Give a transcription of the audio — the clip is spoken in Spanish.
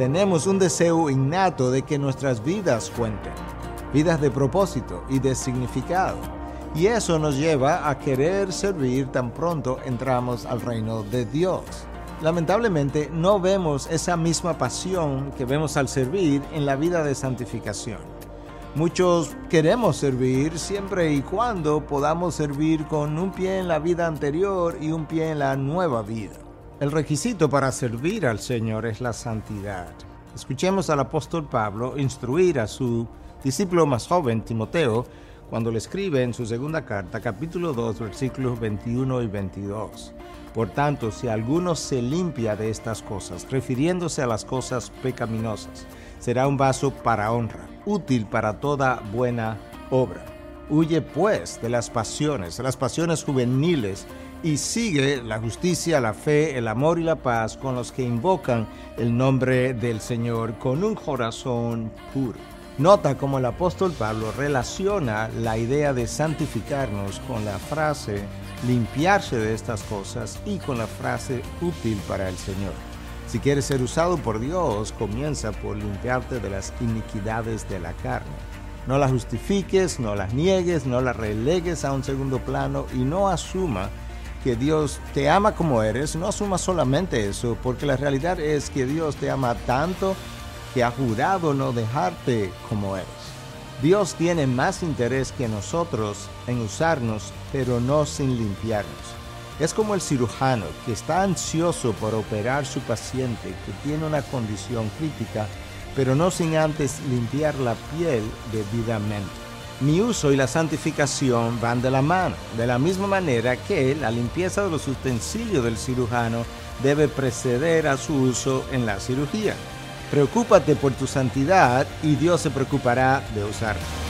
Tenemos un deseo innato de que nuestras vidas cuenten, vidas de propósito y de significado. Y eso nos lleva a querer servir tan pronto entramos al reino de Dios. Lamentablemente no vemos esa misma pasión que vemos al servir en la vida de santificación. Muchos queremos servir siempre y cuando podamos servir con un pie en la vida anterior y un pie en la nueva vida. El requisito para servir al Señor es la santidad. Escuchemos al apóstol Pablo instruir a su discípulo más joven, Timoteo, cuando le escribe en su segunda carta, capítulo 2, versículos 21 y 22. Por tanto, si alguno se limpia de estas cosas, refiriéndose a las cosas pecaminosas, será un vaso para honra, útil para toda buena obra. Huye pues de las pasiones, las pasiones juveniles, y sigue la justicia, la fe, el amor y la paz con los que invocan el nombre del Señor con un corazón puro. Nota cómo el apóstol Pablo relaciona la idea de santificarnos con la frase limpiarse de estas cosas y con la frase útil para el Señor. Si quieres ser usado por Dios, comienza por limpiarte de las iniquidades de la carne. No las justifiques, no las niegues, no las relegues a un segundo plano y no asuma que Dios te ama como eres, no asuma solamente eso, porque la realidad es que Dios te ama tanto que ha jurado no dejarte como eres. Dios tiene más interés que nosotros en usarnos, pero no sin limpiarnos. Es como el cirujano que está ansioso por operar su paciente que tiene una condición crítica, pero no sin antes limpiar la piel debidamente. Mi uso y la santificación van de la mano, de la misma manera que la limpieza de los utensilios del cirujano debe preceder a su uso en la cirugía. Preocúpate por tu santidad y Dios se preocupará de usarte.